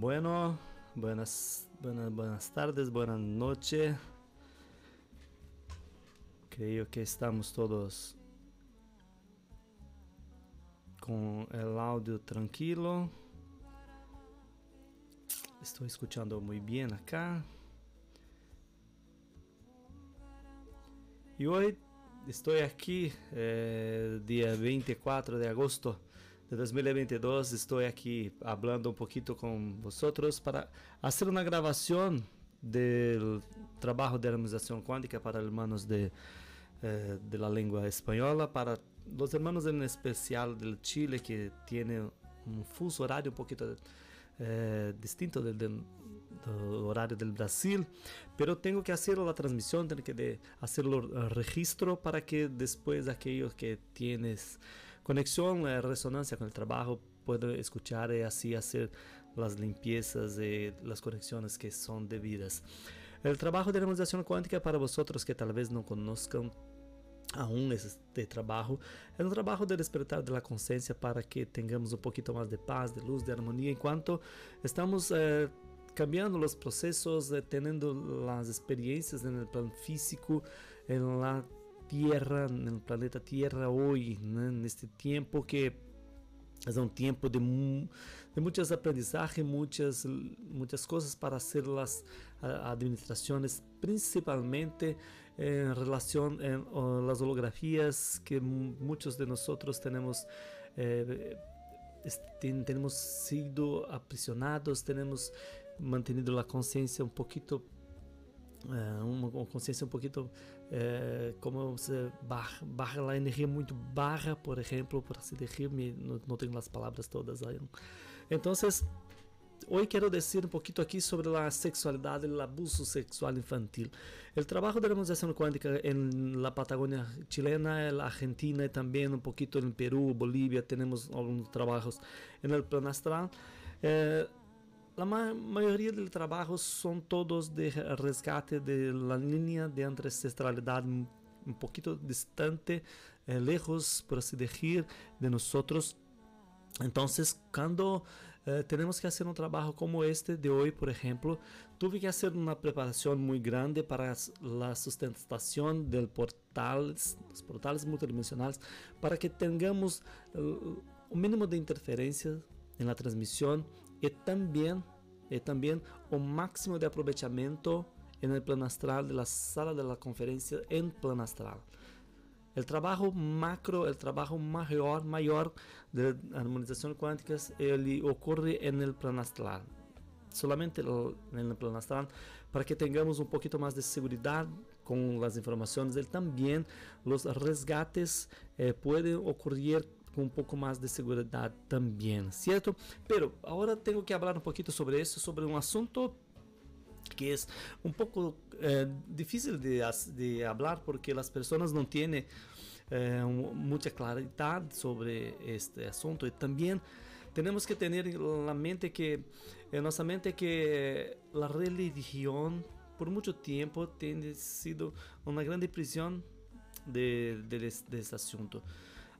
Bueno, buenas, buenas, buenas tardes, buenas noches. Creo que estamos todos con el audio tranquilo. Estoy escuchando muy bien acá. Y hoy estoy aquí, eh, día 24 de agosto de 2022. Estoy aquí hablando un poquito con vosotros para hacer una grabación del trabajo de armonización cuántica para hermanos de, eh, de la lengua española, para los hermanos en especial del Chile que tiene un fuso horario un poquito eh, distinto del, horario del Brasil, pero tengo que hacer la transmisión, tengo que de hacerlo el registro para que después aquellos que tienes conexión, eh, resonancia con el trabajo, puedo escuchar y así hacer las limpiezas y las conexiones que son debidas. El trabajo de armonización cuántica para vosotros que tal vez no conozcan aún este trabajo es un trabajo de despertar de la conciencia para que tengamos un poquito más de paz, de luz, de armonía, en cuanto estamos eh, cambiando los procesos, eh, teniendo las experiencias en el plan físico, en la Tierra, en el planeta Tierra hoy, en este tiempo que es un tiempo de, muchos aprendizajes, muchas, muchas cosas para hacer las administraciones, principalmente en relación a las holografías que muchos de nosotros tenemos. Eh, tenemos sido aprisionados, tenemos mantenido la conciencia un poquito Uh, uma, uma, consciência um Eh, como se bar, barra é muito barra, por exemplo, para se assim decirme, não, não tenho as palavras todas aí. Então, hoje quero dizer um pouquinho aqui sobre a sexualidade, o abuso sexual infantil. O trabalho da la inmunización cuántica en Patagonia chilena, na Argentina e também um pouquinho no Peru, Bolivia, temos alguns trabalhos no plano astral. Eh, La ma mayoría del trabajo son todos de rescate de la línea de ancestralidad un poquito distante, eh, lejos, por así decir, de nosotros. Entonces, cuando eh, tenemos que hacer un trabajo como este de hoy, por ejemplo, tuve que hacer una preparación muy grande para la sustentación del portal, los portales multidimensionales, para que tengamos uh, un mínimo de interferencia en la transmisión y también, y también un máximo de aprovechamiento en el plano astral de la sala de la conferencia en plano astral. El trabajo macro, el trabajo mayor, mayor de armonización cuántica ele ocurre en el plano astral. Solamente en el plano astral para que tengamos un poquito más de seguridad con las informaciones. Él también los resgates eh, pueden ocurrir com um pouco mais de segurança também, certo? Pero agora tenho que falar um pouquinho sobre isso, sobre um assunto que é um pouco eh, difícil de, falar porque as pessoas não têm eh, muita claridade sobre este assunto e também temos que ter na mente que en nossa mente que a religião por muito tempo tem sido uma grande prisão de, este assunto.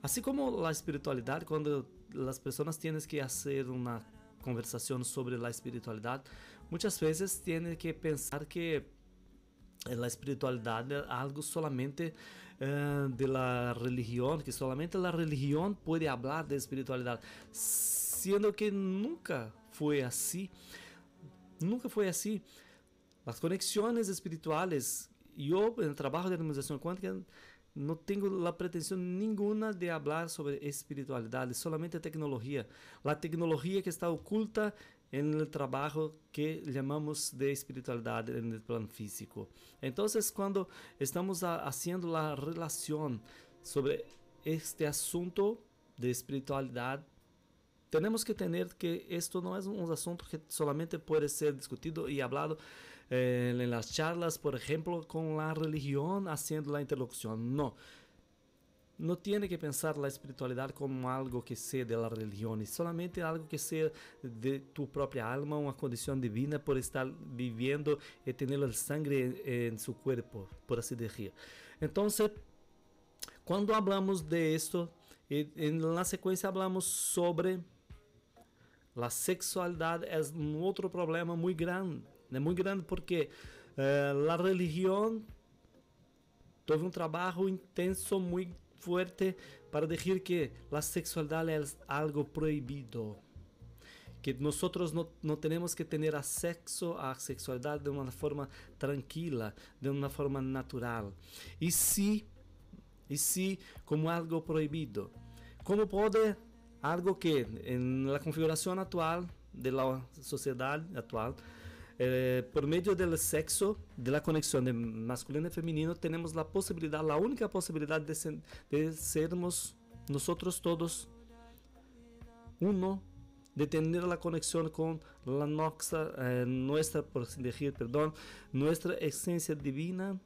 Assim como a espiritualidade, quando as pessoas têm que fazer uma conversação sobre a espiritualidade, muitas vezes têm que pensar que a espiritualidade é algo solamente uh, eh, da religião, que solamente a religião pode falar de espiritualidade, sendo que nunca foi assim. Nunca foi assim. As conexões espirituais, eu, no trabalho de organização quântica, cuántica não tenho a pretensão nenhuma de falar sobre espiritualidade, solamente tecnologia. A tecnologia que está oculta no trabalho que chamamos de espiritualidade no plano físico. Então, quando estamos fazendo a relação sobre este assunto de espiritualidade, tenemos que tener que esto no es un asunto que solamente puede ser discutido y hablado eh, en las charlas, por ejemplo, con la religión haciendo la interlocución. No. No tiene que pensar la espiritualidad como algo que sea de la religión, es solamente algo que sea de tu propia alma, una condición divina por estar viviendo y tener el sangre en su cuerpo, por así decir. Entonces, cuando hablamos de esto, en la secuencia hablamos sobre la sexualidad es otro problema muy grande, É muito grande porque eh, uh, a religião teve um trabalho intenso, muito forte, para dizer que a sexualidade é algo proibido. Que nós não, não temos que ter acesso à sexualidade de uma forma tranquila, de uma forma natural. E sim, e sim, como algo proibido. Como pode algo que, na configuração atual da sociedade atual, eh, por medio del sexo, de la conexión de masculino y femenino, tenemos la posibilidad, la única posibilidad de, ser, de sermos nosotros todos uno, de tener la conexión con la eh, nuestra, perdón, nuestra esencia divina.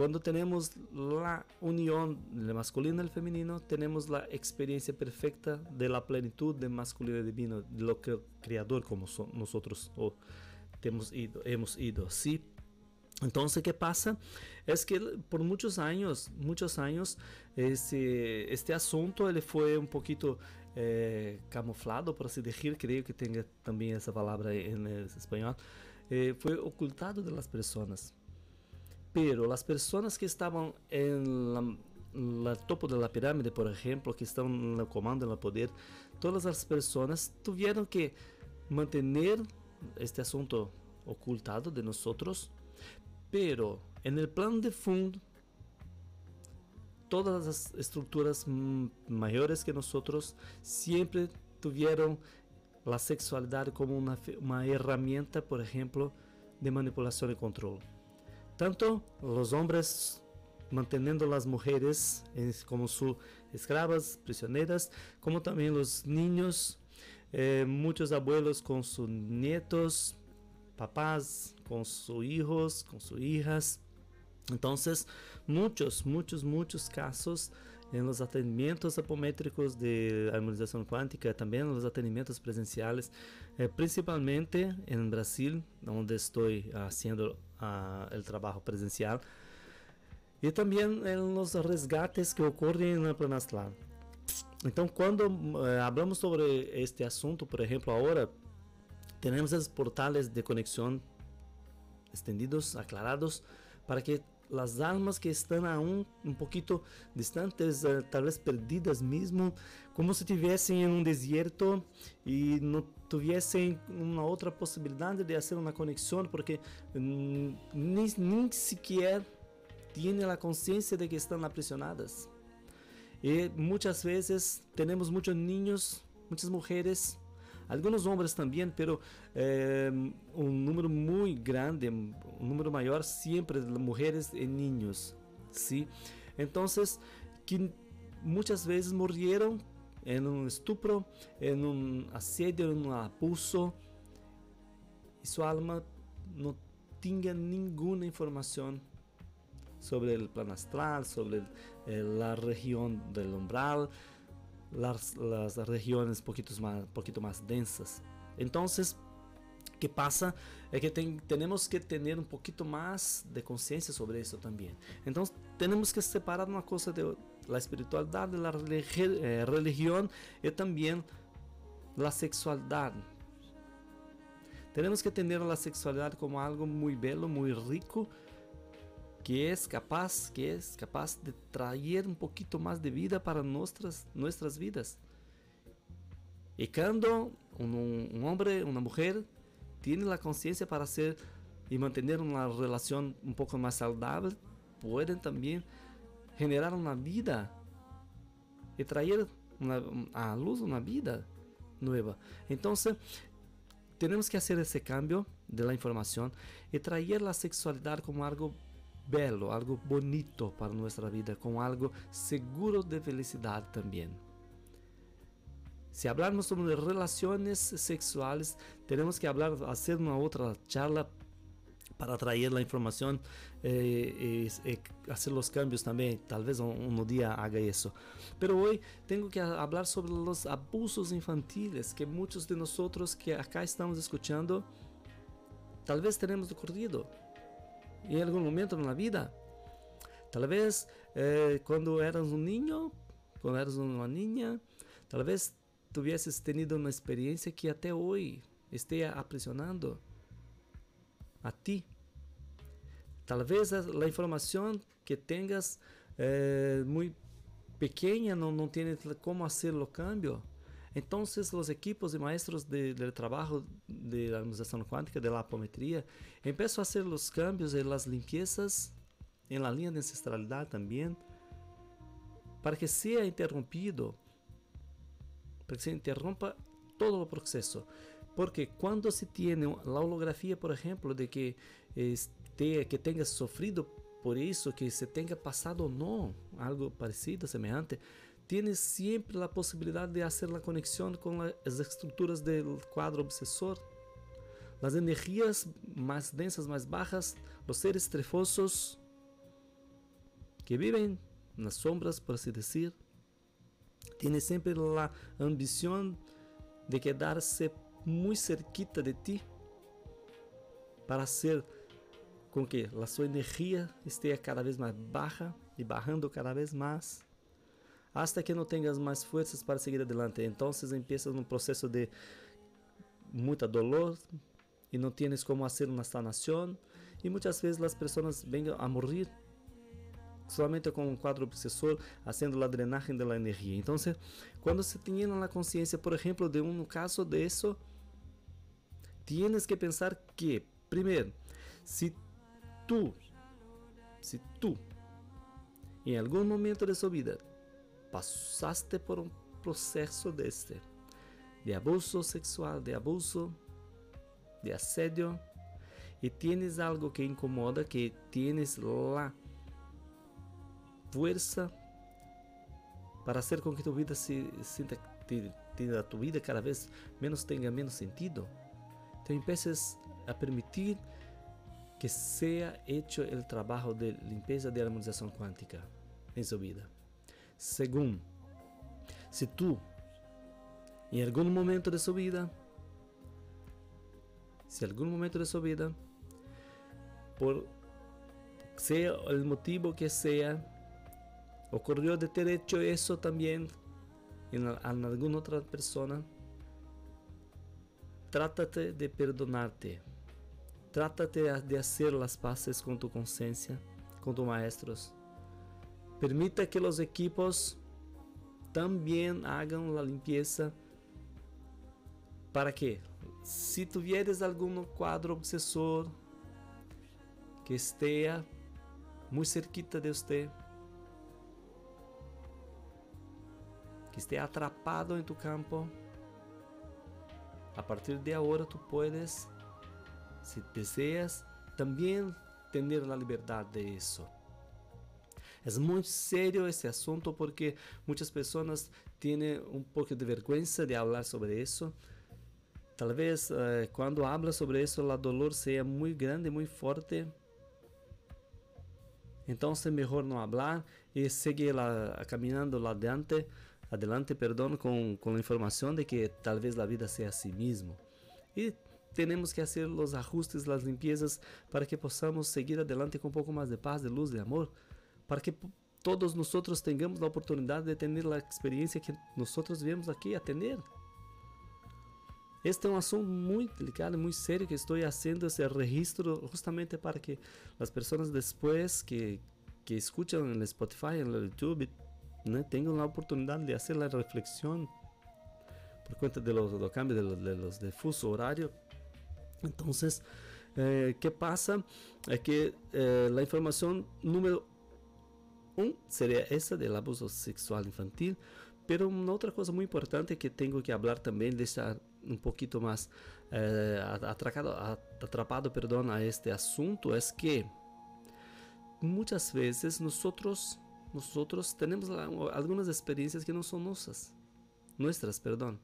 Cuando tenemos la unión del masculino y el femenino, tenemos la experiencia perfecta de la plenitud del masculino y divino, de lo que el creador como nosotros hemos ido, hemos ido, ¿sí? Entonces, ¿qué pasa? Es que por muchos años, muchos años, este, este asunto ele fue un poquito eh, camuflado, por así decir, creo que tenga también esa palabra en español, eh, fue ocultado de las personas. Pero las personas que estaban en la, la topo de la pirámide, por ejemplo, que están en el comando, en el poder, todas las personas tuvieron que mantener este asunto ocultado de nosotros, pero en el plan de fondo, todas las estructuras mayores que nosotros siempre tuvieron la sexualidad como una, una herramienta, por ejemplo, de manipulación y control. Tanto los hombres manteniendo las mujeres como sus esclavas, prisioneras, como también los niños, eh, muchos abuelos con sus nietos, papás con sus hijos, con sus hijas. Entonces, muchos, muchos, muchos casos en los atendimientos apométricos de armonización cuántica, también en los atendimientos presenciales, eh, principalmente en Brasil, donde estoy haciendo uh, el trabajo presencial, y también en los resgates que ocurren en el. Entonces, cuando uh, hablamos sobre este asunto, por ejemplo, ahora tenemos esos portales de conexión extendidos, aclarados, para que las almas que están aún un poquito distantes, uh, tal vez perdidas mismo, como si estuviesen en un desierto y no tuviesen una otra posibilidad de hacer una conexión, porque mm, ni, ni siquiera tienen la conciencia de que están aprisionadas. Y muchas veces tenemos muchos niños, muchas mujeres, algunos hombres también, pero eh, un número muy grande, un número mayor siempre mujeres y niños, ¿sí? Entonces, que muchas veces murieron en un estupro, en un asedio, en un abuso, y su alma no tenga ninguna información sobre el plan astral, sobre eh, la región del umbral, las, las regiones poquito más, poquito más densas. Entonces, ¿qué pasa? Es que ten, tenemos que tener un poquito más de conciencia sobre eso también. Entonces, tenemos que separar una cosa de la espiritualidad de la eh, religión y también la sexualidad. Tenemos que tener la sexualidad como algo muy bello, muy rico, que es capaz, que es capaz de traer un poquito más de vida para nuestras, nuestras vidas. Y cuando un, hombre, una mujer, tiene la conciencia para hacer y mantener una relación un poco más saludable, pueden también generar una vida y traer a luz una vida nueva. Entonces, tenemos que hacer ese cambio de la información y traer la sexualidad como algo bello, algo bonito para nuestra vida, como algo seguro de felicidad también. Si hablamos sobre relaciones sexuales, tenemos que hablar, hacer una otra charla para traer la información eh, y, y, hacer los cambios también. Tal vez un, un, día haga eso. Pero hoy tengo que hablar sobre los abusos infantiles que muchos de nosotros que acá estamos escuchando, tal vez tenemos ocurrido en algún momento en la vida. Tal vez eh, cuando eras un niño, cuando eras una niña, tal vez tuvieses tenido una experiencia que hasta hoy esté aprisionando a ti. Tal vez la información que tengas eh, muy pequeña no, no tienes cómo hacer los cambios. Entonces los equipos de maestros de, del trabajo de la administración cuántica, de la apometría, empiezan a hacer los cambios y las limpiezas en la línea de ancestralidad también, para que sea interrumpido, para que se interrumpa todo el proceso. Porque cuando se tiene la holografía, por ejemplo, de que, este, que tenga sufrido por eso, que se tenga pasado o no, algo parecido, semejante, tienes siempre la posibilidad de hacer la conexión con las estructuras del cuadro obsesor. Las energías más densas, más bajas, los seres trefosos que viven en las sombras, por así decir, tienen siempre la ambición de quedarse muy cerquita de ti para hacer con que la su energía esté cada vez más baja y bajando cada vez más hasta que não tenhas mais forças para seguir adelante. Então, empiezas num processo de muita dolor e não tienes como fazer uma sanação. E muitas vezes as pessoas vêm a morrer somente com um quadro obsessor, fazendo a drenagem da energia. Então, quando se tem na consciência, por exemplo, de um caso disso, tienes que pensar que, primeiro, se tu, se tu, em algum momento de sua vida, pasaste por un proceso de este, de abuso sexual, de abuso, de asedio, y tienes algo que incomoda, que tienes la fuerza para hacer con que tu vida se sienta, tu vida cada vez menos tenga menos sentido. Te empieces a permitir que sea hecho el trabajo de limpieza de armonización cuántica en su vida. Segundo, si tú en algún momento de su vida, si algún momento de su vida, por sea el motivo que sea, ocurrió de ter hecho eso también en, en alguna otra persona, trátate de perdonarte. Trátate de hacer las paces con tu conciencia, con tus maestros. Permita que os equipos também hagan a limpeza para que, se tuvieres algum quadro obsessor que esteja muito cerquita de você, que esteja atrapado em tu campo, a partir de agora tu podes, se deseas, também ter a liberdade de isso. Es muy serio ese asunto porque muchas personas tienen un poco de vergüenza de hablar sobre eso. Tal vez eh, cuando habla sobre eso la dolor sea muy grande, muy fuerte. Entonces mejor no hablar y seguir caminando adelante, adelante perdón, con, con la información de que tal vez la vida sea así mismo. Y tenemos que hacer los ajustes, las limpiezas para que podamos seguir adelante con un poco más de paz, de luz, de amor, para que todos nosotros tengamos la oportunidad de tener la experiencia que nosotros viemos aquí a tener. Este es un asunto muy delicado, muy serio que estoy haciendo ese registro justamente para que las personas después que, que escuchan en el Spotify, el YouTube, tengan la oportunidad de hacer la reflexión por cuenta de los, de los cambios de de los de fuso horario entonces, eh, ¿qué pasa? Es que eh, número uno sería esa del abuso sexual infantil, pero una otra cosa muy importante que tengo que hablar también, de estar un poquito más eh, atracado, atrapado perdón, a este asunto, es que muchas veces nosotros, nosotros tenemos algunas experiencias que no son nuestras, nuestras, perdón.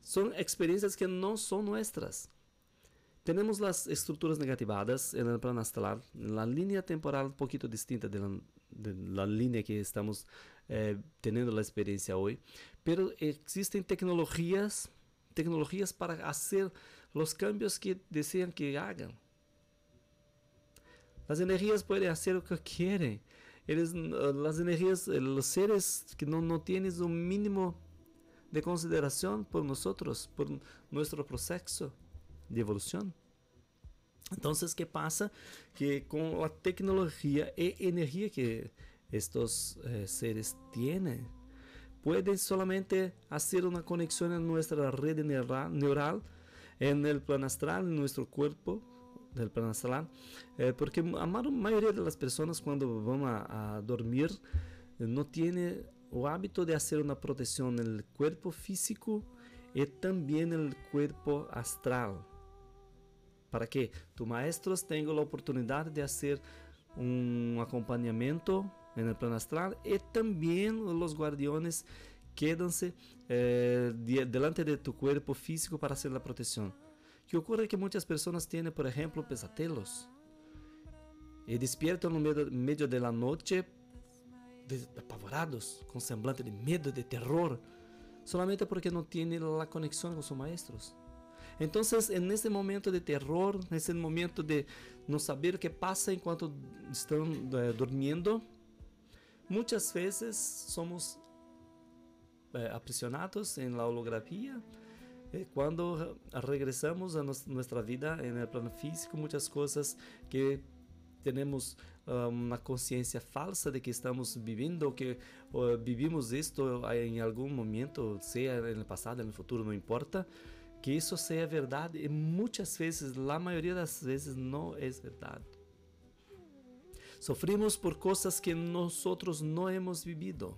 Son experiencias que no son nuestras. Tenemos las estructuras negativadas en el plano astral, en la línea temporal un poquito distinta de la, línea que estamos eh, teniendo la experiencia hoy, pero existen tecnologías, tecnologías para hacer los cambios que desean que hagan. Las energías pueden hacer lo que quieren. Eres, las energías, los seres que no, no tienes un mínimo de consideración por nosotros, por nuestro proceso de evolución. Entonces, ¿qué pasa? Que con la tecnología e energía que estos eh, seres tienen, pueden solamente hacer una conexión en nuestra red neural, en el plan astral, en nuestro cuerpo, del plan astral, eh, porque la mayoría de las personas cuando van a, a dormir eh, no tiene o hábito de hacer una protección en el cuerpo físico y también en el cuerpo astral para que tu maestros tenham a oportunidade de fazer um acompanhamento no plano astral e também os guardiões quedam-se eh, delante de tu corpo físico para fazer a proteção. O que ocorre é que muitas pessoas têm, por exemplo, pesadelos e despiertam no meio, meio da noite apavorados, com semblante de medo, de terror, somente porque não têm a conexão com seus maestros. Entonces, en ese momento de terror, en ese momento de no saber qué pasa enquanto están eh, durmiendo, muchas veces somos eh, aprisionados en la holografía. Eh, cuando a nuestra vida el plano físico, muchas cosas que tenemos uh, una conciencia falsa de que estamos viviendo, que uh, vivimos esto en algún momento, sea en el pasado, en el futuro, no importa que isso seja verdade e muitas vezes, a maioria das vezes, não é verdade. Sofrimos por coisas que nós não hemos vivido.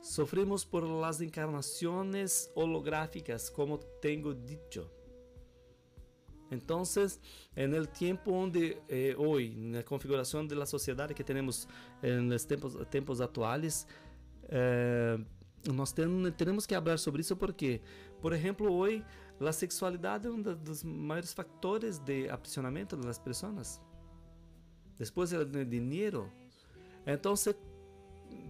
Sofrimos por las encarnações holográficas, como tenho dicho. Então, en el tempo onde eh, na configuração da sociedade que temos nos tempos, tempos atuais, eh, nós temos que falar sobre isso porque por exemplo, hoje, a sexualidade é um dos maiores fatores de aprisionamento das pessoas. Depois, o dinheiro. Então, se,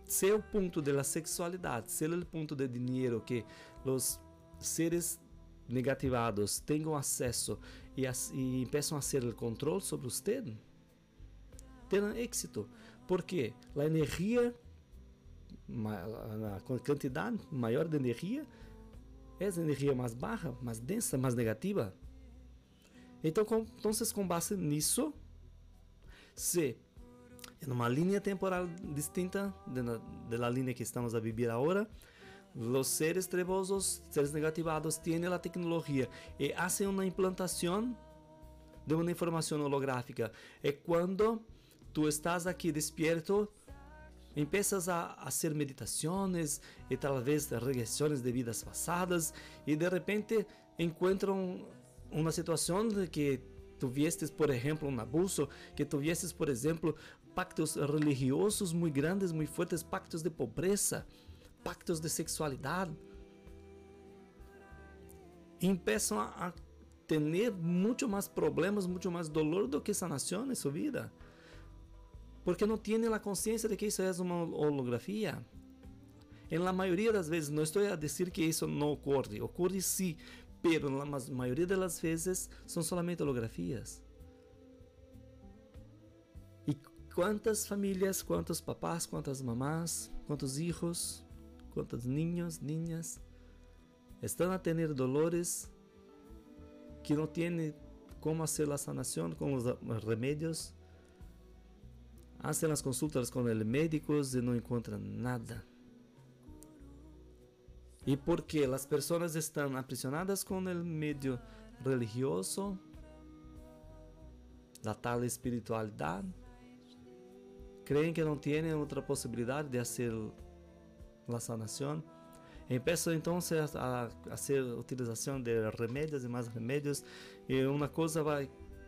se o ponto da sexualidade, se o ponto do dinheiro que os seres negativados tenham acesso e, e empeçam a ser o controle sobre você, terão êxito. Porque a energia, a quantidade maior de energia essa energia mais baixa, mais densa, mais negativa. Então, com, então com base nisso, se em uma linha temporal distinta da linha que estamos a viver agora, os seres trevosos, seres negativados, têm a tecnologia e fazem uma implantação de uma informação holográfica. É quando tu estás aqui despierto empiezas a hacer meditaciones y tal vez regresiones de vidas pasadas y de repente encuentran una situación de que tuvieses, por ejemplo, un abuso, que tuvieses, por ejemplo, pactos religiosos muy grandes, muy fuertes, pactos de pobreza, pactos de sexualidad. Y empiezan a tener mucho más problemas, mucho más dolor do que sanación en su vida porque não têm a consciência de que isso é uma holografia. Em la maioria das vezes, não estou a dizer que isso não ocorre, ocorre sim, pero na maioria das vezes são somente holografias. E quantas famílias, quantos papás, quantas mamás, quantos hijos, quantos niños, niñas estão a ter dolores que não têm como fazer a sanação com os remédios hacen las consultas con el médico y no encuentran nada. Y porque las personas están aprisionadas con el medio religioso, la tal espiritualidad, creen que no tienen otra posibilidad de hacer la sanación. Empiezan entonces a hacer utilización de remedios y más remedios y una cosa va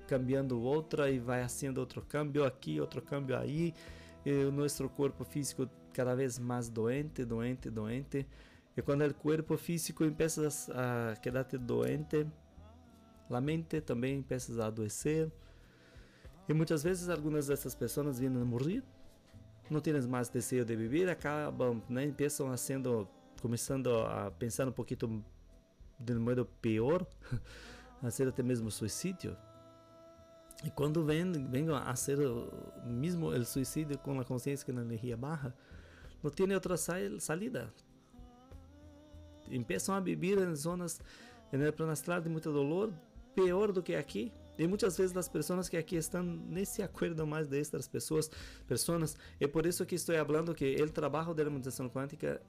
cambiando outra e vai sendo outro câmbio aqui, outro câmbio aí. E o nosso corpo físico cada vez mais doente, doente, doente. E quando o corpo físico começa a quedar doente, a mente também começa a adoecer. E muitas vezes algumas dessas pessoas vêm a morrer, não têm mais desejo de viver, acabam, né, começam a sendo, começando a pensar um pouquinho de modo pior, a ser até mesmo suicídio. Y cuando ven, vengo a hacer mismo el suicidio con la conciencia que la energía baja, no tiene otra salida. empiezan a vivir en zonas en el de mucho dolor, peor do que aquí. E muitas vezes as pessoas que aqui estão nem se acordam mais destas pessoas, pessoas. É por isso que estou falando que o trabalho da harmonização quântica,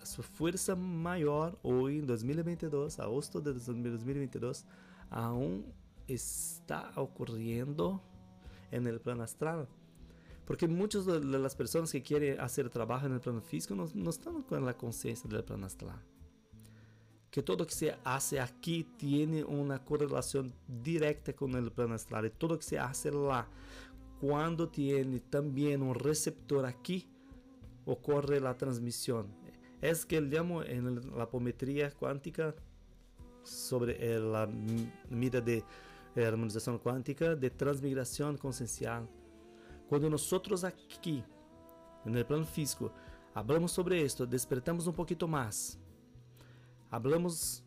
a sua força maior hoje em 2022, agosto de 2022, aún está ocorrendo no plano astral. Porque muitas das pessoas que querem fazer trabalho no plano físico não, não estão com a consciência do plano astral que todo que se hace aquí tiene una correlación directa con el plano astral. Y todo que se hace lá, cuando tiene también un receptor aquí, ocurre la transmisión. Es que llamo en la apometría cuántica sobre la medida de armonización cuántica de transmigración consciencial. Cuando nosotros aquí, en el plano físico, hablamos sobre esto, despertamos un poquito más hablamos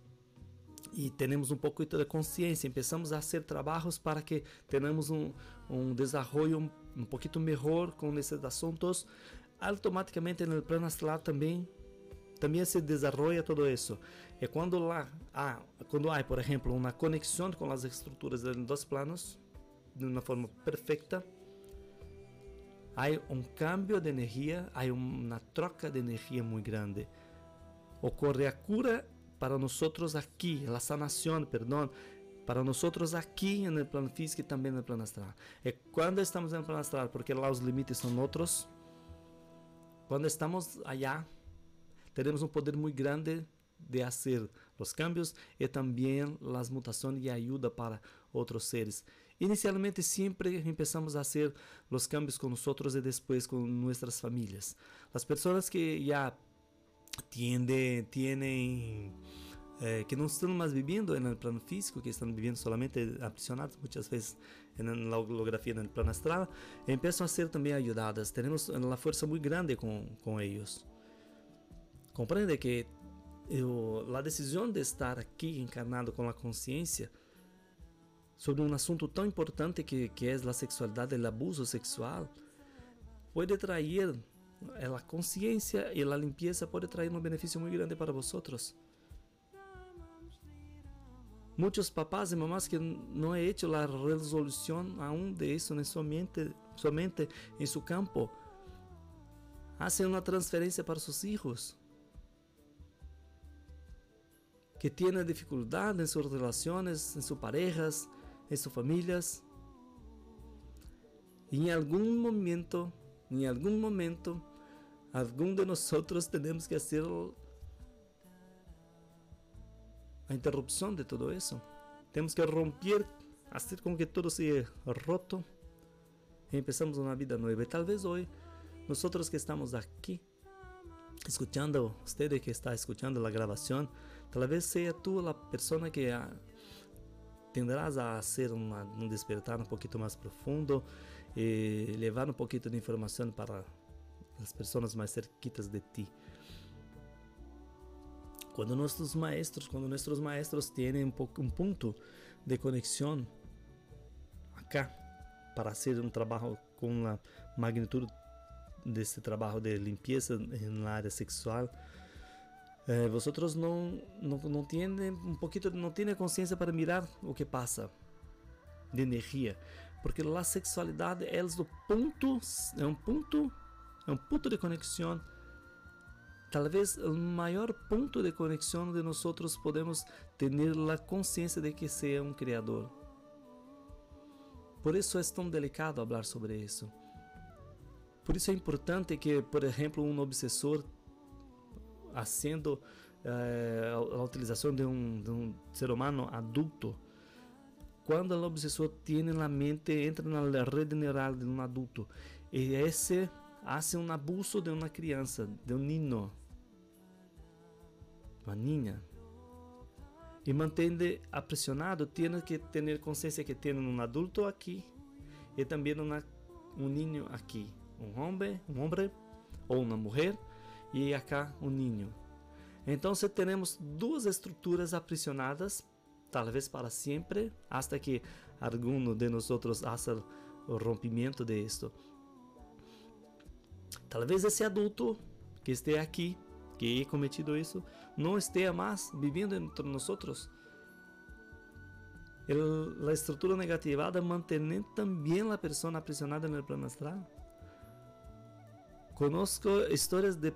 e temos um pouco de consciência, começamos a fazer trabalhos para que tenhamos um, um desenvolvimento um, um pouquinho melhor com esses assuntos, automaticamente no plano astral também também se desarrolla todo isso. E quando lá há, quando há, por exemplo uma conexão com as estruturas dos planos de uma forma perfecta, há um cambio de energia há uma troca de energia muito grande. Ocorre a cura para nós aqui, a sanação, perdão, para nós aqui no plano físico e também no plano astral. É quando estamos no plano astral, porque lá os limites são outros. Quando estamos allá, tenemos un poder muy grande de hacer los cambios y también las mutaciones y ayuda para otros seres. Inicialmente siempre empezamos a hacer los cambios con nosotros y después con nuestras familias. Las personas que ya tienen eh, que no están más viviendo en el plano físico, que están viviendo solamente aprisionados muchas veces en la holografía, en el plano astral, empiezan a ser también ayudadas. Tenemos la fuerza muy grande con, con ellos. Comprende que eu, la decisión de estar aquí encarnado con la conciencia sobre un asunto tan importante que, que es la sexualidad, el abuso sexual, puede traer a consciência e a limpeza pode trazer um benefício muito grande para vosotros. Muitos papás e mamás que não é hecho a resolução aún de isso em sua mente, sua mente em seu campo, hacen uma transferência para seus filhos que têm dificuldade em suas relações, em suas parejas, em suas famílias. E em algum momento, em algum momento, algum de nós temos que fazer a interrupção de todo isso. Temos que romper, fazer com que todo seja roto e empezamos uma vida nova. E talvez hoje, nós que estamos aqui, escutando, você que está escutando a gravação, talvez seja tu a pessoa que a, tendrás a ser uma, um despertar um pouquinho mais profundo e levar um pouquinho de informação para las personas más cerquitas de ti. Cuando nuestros maestros, cuando nuestros maestros tienen un, un punto de conexión acá para hacer un trabajo con la magnitud desse trabalho de limpeza na área sexual, eh, vocês não, não, não têm um pouquinho, não têm consciência para mirar o que passa de energia, porque a sexualidade é do ponto, é um ponto, é um ponto de conexão talvez o maior ponto de conexão de nós outros podemos ter a consciência de que seja é um criador. Por isso é tão delicado falar sobre isso. Por isso é importante que, por exemplo, um obsessor, fazendo eh, a utilização de um, de um ser humano adulto, quando o obsessor tem na mente, entra na rede neural de um adulto, e esse hace un abuso de una crianza, de un niño, uma niña, e mantém aprisionado, tem que ter consciência que tem um adulto aqui e também uma, um niño aqui, um homem, um homem ou uma mulher e acá um niño. Então, temos duas estruturas aprisionadas, talvez para sempre, hasta que algum de nós faça o rompimento de isto. Talvez esse adulto que esteja aqui, que haya cometido isso, no esté más viviendo entre nosotros. la estructura negativada mantiene también la persona aprisionada el plano astral. Conozco histórias de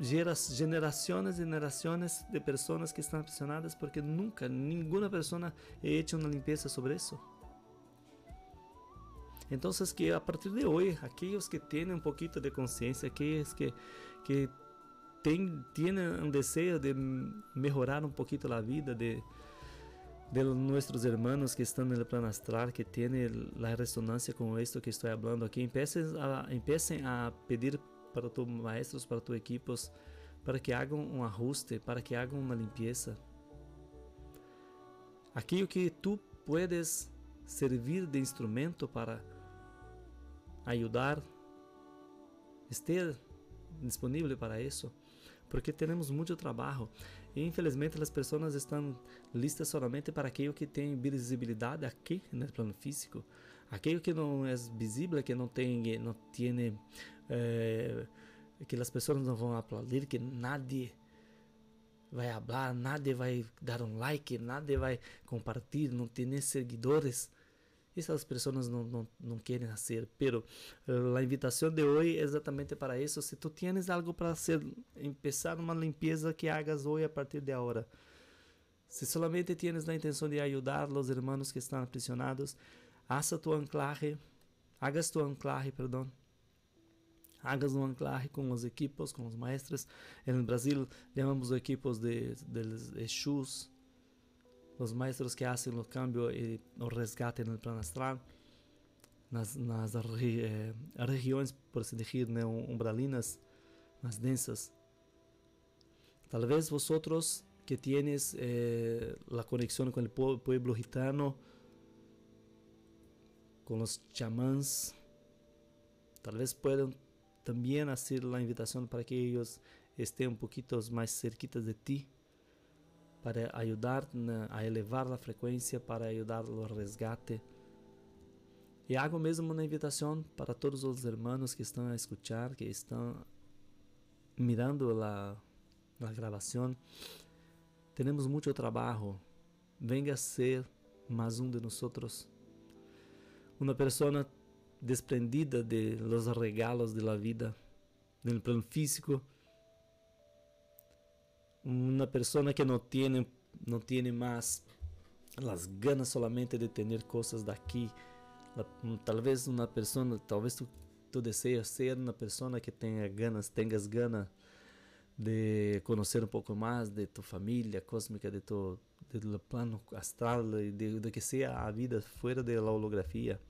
gerações e gerações de pessoas que estão apaixonadas porque nunca nenhuma pessoa he hecho uma limpeza sobre isso. Então, que a partir de hoje, aqueles que têm um pouquinho de consciência, aqueles que, que têm, têm um desejo de melhorar um pouquinho a vida, de, de nuestros hermanos que están en el astral, que tienen la resonancia con esto que estoy hablando aquí, empiecen a, a pedir para tus maestros, para tus equipos, para que hagan un ajuste, para que hagan una limpieza. Aquello que tú puedes servir de instrumento para ayudar, esté disponible para eso, porque tenemos mucho trabajo. Infelizmente as pessoas estão listas somente para aquilo que tem visibilidade aqui no plano físico. Aquilo que não é visível, que não tem, não tem, é, que as pessoas não vão aplaudir, que nadie vai falar, nadie vai dar um like, nadie vai compartilhar, não tem seguidores. Essas pessoas não, não, querem fazer, pero uh, a invitação de hoje é exatamente para isso. Se tu tienes algo para hacer, empezar uma limpeza que hagas hoje a partir de agora. Se solamente tienes a intenção de ajudar os irmãos que estão aprisionados, haça tu anclaje, hagas tu anclaje, perdão. Hagas um anclaje com os equipos, com os maestros. No Brasil, chamamos equipos de, de, de Exus, os maestros que fazem o câmbio e o resgate no plano astral, nas, nas eh, por dizer, né, umbralinas, mais densas. Talvez vosotros que tienes eh, la conexión con el pueblo gitano, con los chamans, tal vez puedan también hacer la invitación para que ellos estén un poquito más cerquitas de ti para ayudar a elevar a frequência, para ajudar no resgate. E hago mesmo uma invitação para todos os irmãos que estão a escuchar, que estão mirando a, a gravação. Temos muito trabalho. Venga a ser mais um de nós. Uma pessoa desprendida de los regalos de la vida, no plano físico, una persona que no tiene, no tiene más las ganas solamente de tener cosas de aquí. La, tal vez una persona, ser una persona que tenga ganas, tengas ganas de conocer un poco más de tu familia cósmica, de tu del plano astral, de, de que sea a vida fuera de la holografía.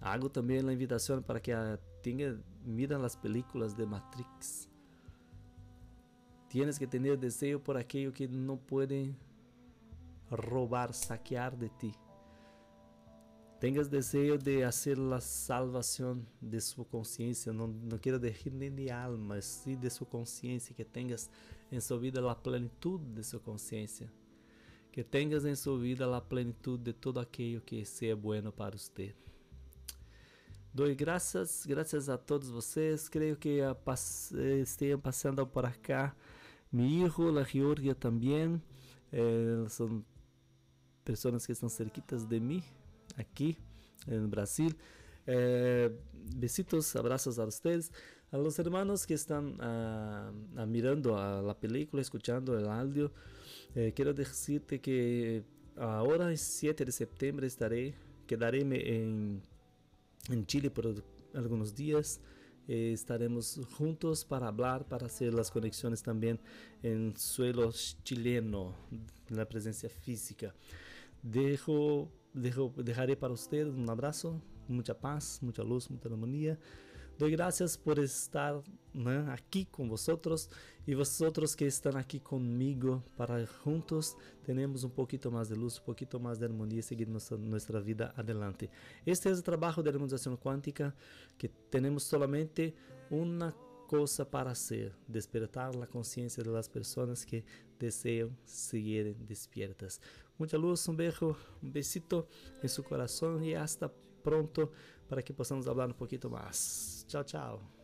Hago también la invitación para que tenga, miren las películas de Matrix. Tienes que tener deseo por aquello que no puede robar, saquear de ti. Tengas deseo de hacer la salvación de su conciencia. No, quiero decir ni de alma, sí de su conciencia. Que tengas en su vida la plenitud de su conciencia. Que tengas en su vida la plenitud de todo aquello que sea bueno para usted. Doy graças, graças a todos vocês. Creio que estejam passando por acá mi hijo, la Georgia también, eh, son personas que están cerquitas de mí, aquí en Brasil. Eh, besitos, abrazos a ustedes, a los hermanos que están uh, uh, mirando la película, escuchando el audio. Eh, quiero decirte que ahora, el 7 de septiembre, estaré, quedaré en Chile por algunos días. Eh, estaremos juntos para hablar, para hacer las conexiones también en suelo chileno, en la presencia física. Dejo, dejo, dejaré para usted un abrazo, mucha paz, mucha luz, mucha armonía. Doy graças por estar né, aqui com vocês e vocês que estão aqui comigo para juntos tenhamos um pouquinho mais de luz, um pouquinho mais de harmonia e seguir nossa, nossa vida adelante. Este é o trabalho da harmonização quântica que temos somente uma coisa para ser, despertar a consciência das pessoas que desejam seguir despiertas. Muita luz, um beijo, um besito em seu coração e hasta pronto para que possamos falar um pouquinho mais. Tchau, tchau.